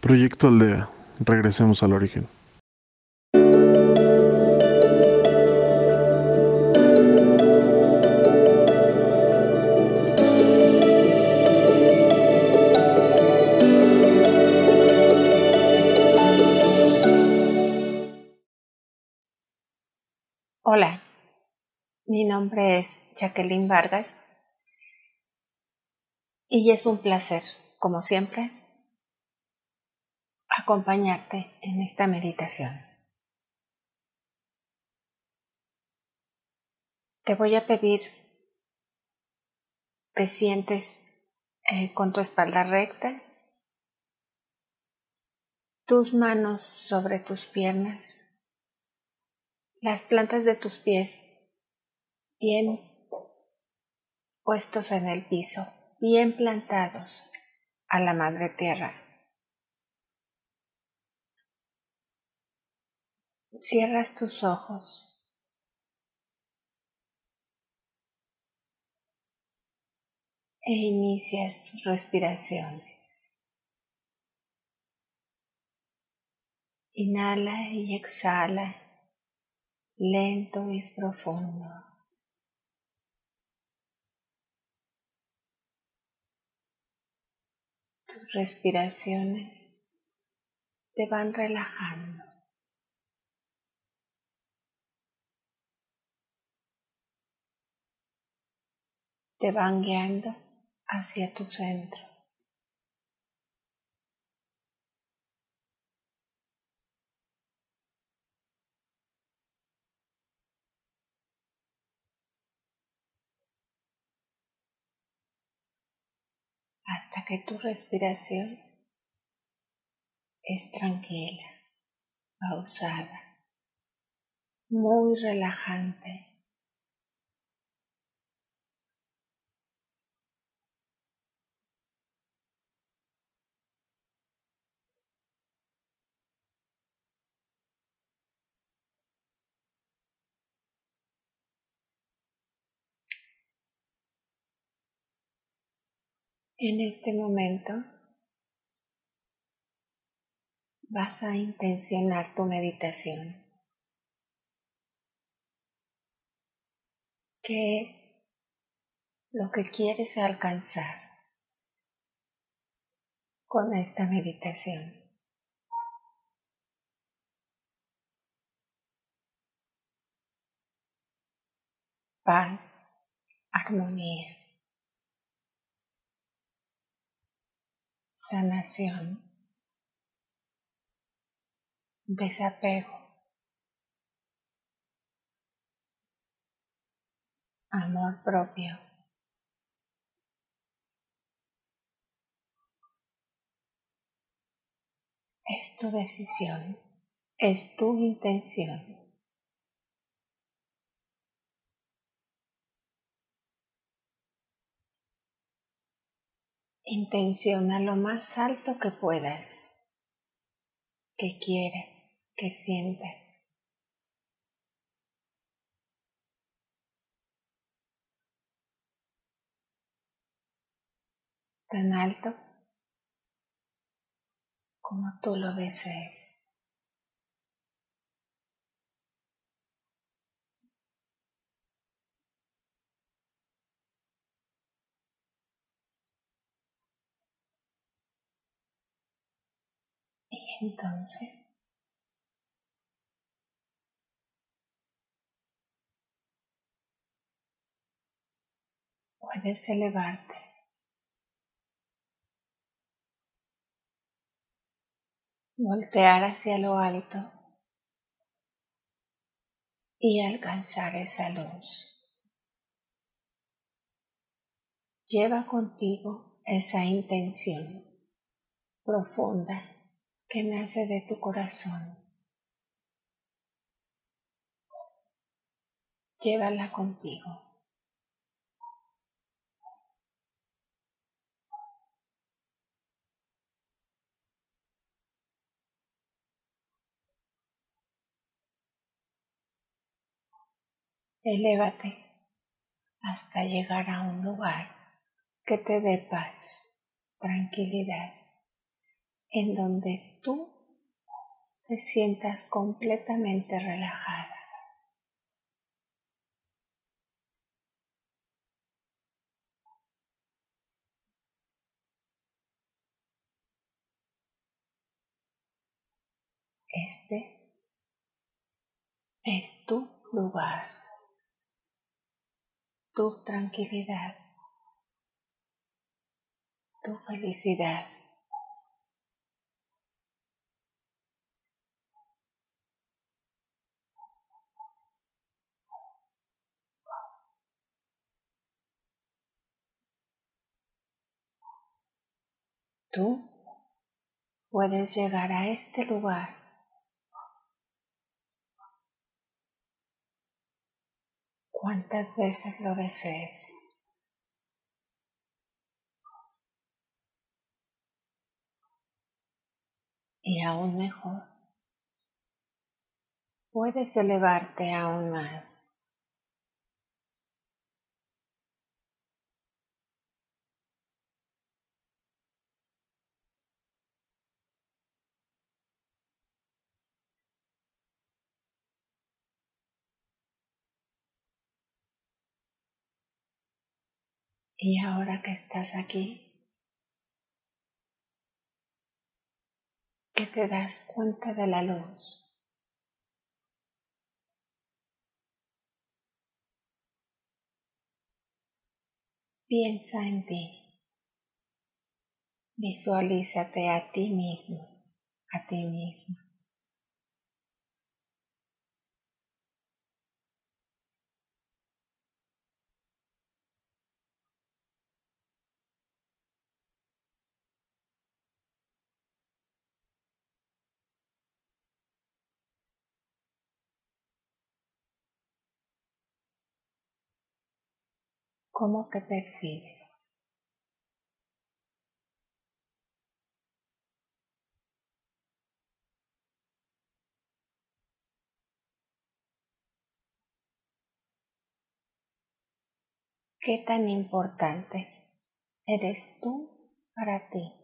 Proyecto Aldea. Regresemos al origen. Hola, mi nombre es Jacqueline Vargas y es un placer, como siempre, acompañarte en esta meditación. Te voy a pedir te sientes eh, con tu espalda recta, tus manos sobre tus piernas, las plantas de tus pies bien puestos en el piso, bien plantados a la madre tierra. Cierras tus ojos. E inicias tus respiraciones. Inhala y exhala lento y profundo. Tus respiraciones te van relajando. Te van guiando hacia tu centro. hasta que tu respiración es tranquila, pausada, muy relajante. En este momento vas a intencionar tu meditación. ¿Qué lo que quieres alcanzar con esta meditación? Paz, armonía. Sanación, desapego, amor propio. Es tu decisión, es tu intención. Intenciona lo más alto que puedas, que quieres, que sientas. Tan alto como tú lo desees. Entonces puedes elevarte. Voltear hacia lo alto y alcanzar esa luz. Lleva contigo esa intención profunda que nace de tu corazón. Llévala contigo. Elévate hasta llegar a un lugar que te dé paz, tranquilidad en donde tú te sientas completamente relajada. Este es tu lugar, tu tranquilidad, tu felicidad. Tú puedes llegar a este lugar cuantas veces lo desees. Y aún mejor, puedes elevarte aún más. Y ahora que estás aquí, que te das cuenta de la luz, piensa en ti, visualízate a ti mismo, a ti misma. ¿Cómo te percibes? ¿Qué tan importante eres tú para ti?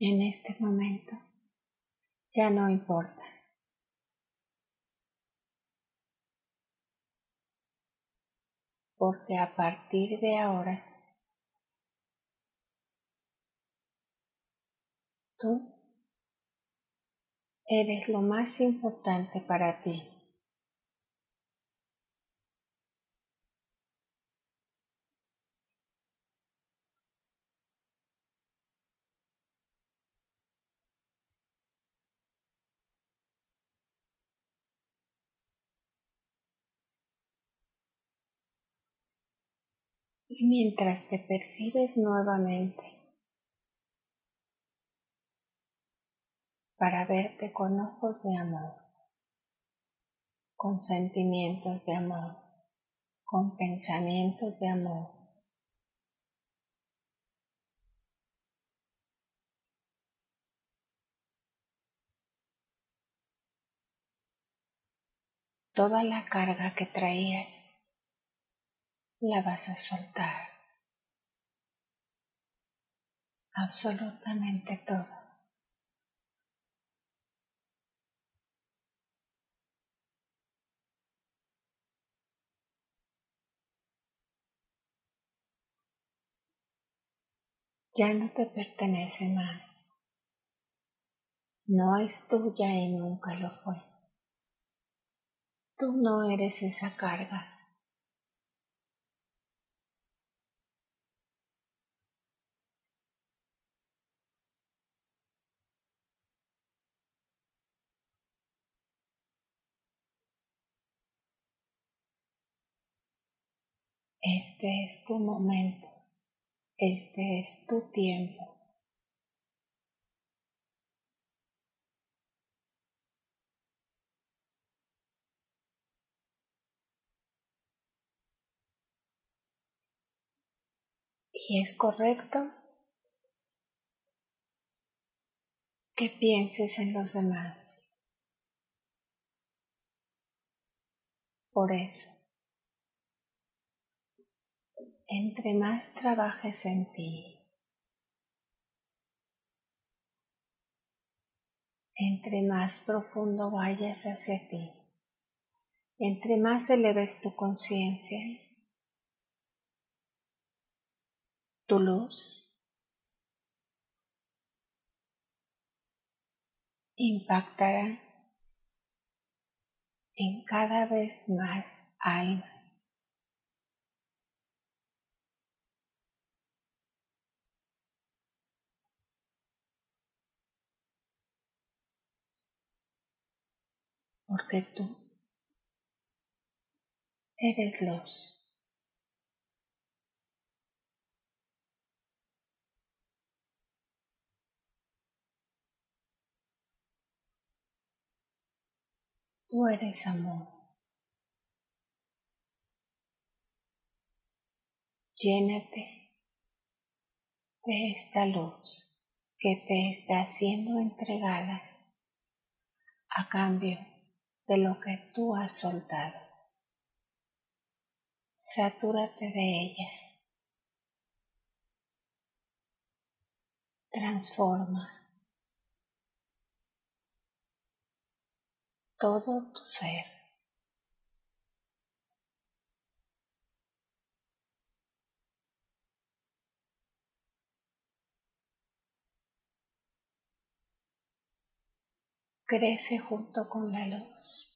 En este momento ya no importa. Porque a partir de ahora Tú eres lo más importante para ti. Mientras te percibes nuevamente, para verte con ojos de amor, con sentimientos de amor, con pensamientos de amor. Toda la carga que traías la vas a soltar. Absolutamente todo. ya no te pertenece más. No es tuya y nunca lo fue. Tú no eres esa carga. Este es tu momento. Este es tu tiempo. Y es correcto que pienses en los demás. Por eso, entre más trabajes en ti, entre más profundo vayas hacia ti, entre más eleves tu conciencia, tu luz. Impactará en cada vez más almas. Porque tú eres luz. Tú eres amor. Llénate de esta luz que te está siendo entregada a cambio de lo que tú has soltado. Satúrate de ella. Transforma todo tu ser. Crece junto con la luz.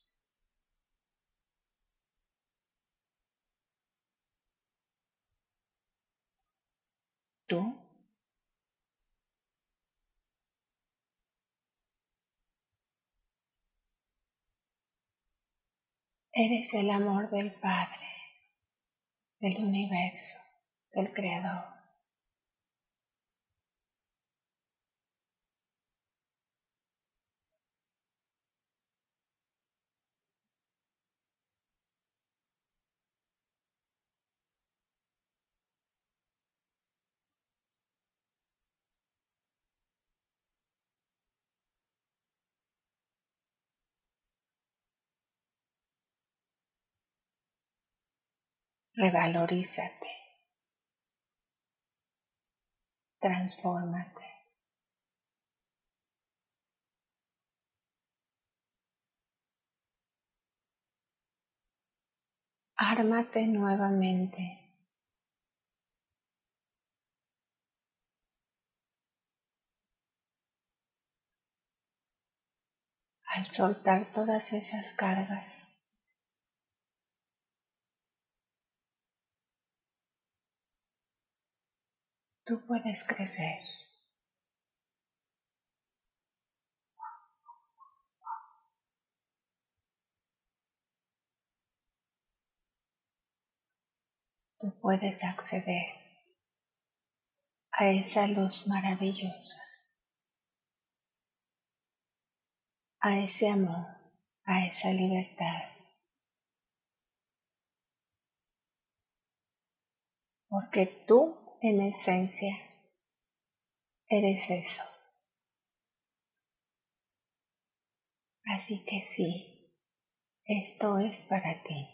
Tú Eres el amor del Padre, del universo, del Creador. Revalorízate. Transfórmate. Ármate nuevamente. Al soltar todas esas cargas, tú puedes crecer. Tú puedes acceder a esa luz maravillosa, a ese amor, a esa libertad. Porque tú en esencia, eres eso. Así que sí, esto es para ti.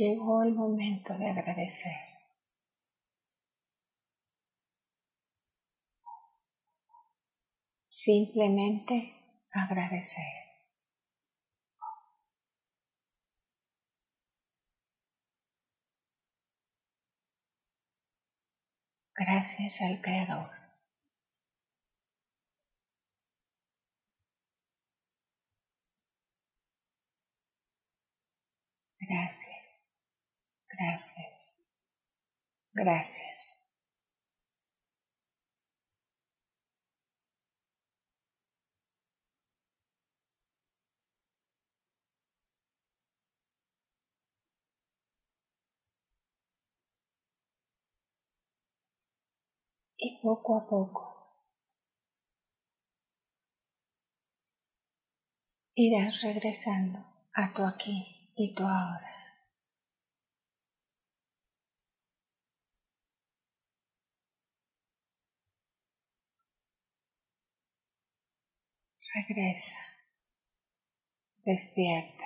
Llegó el momento de agradecer. Simplemente agradecer. Gracias al Creador. Gracias. Gracias. Gracias. Y poco a poco irás regresando a tu aquí y tu ahora. Regresa. Despierta.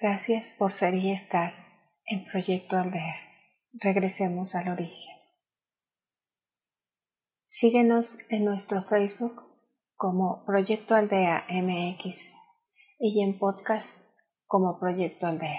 Gracias por ser y estar en Proyecto Aldea. Regresemos al origen. Síguenos en nuestro Facebook como Proyecto Aldea MX y en podcast como Proyecto Aldea.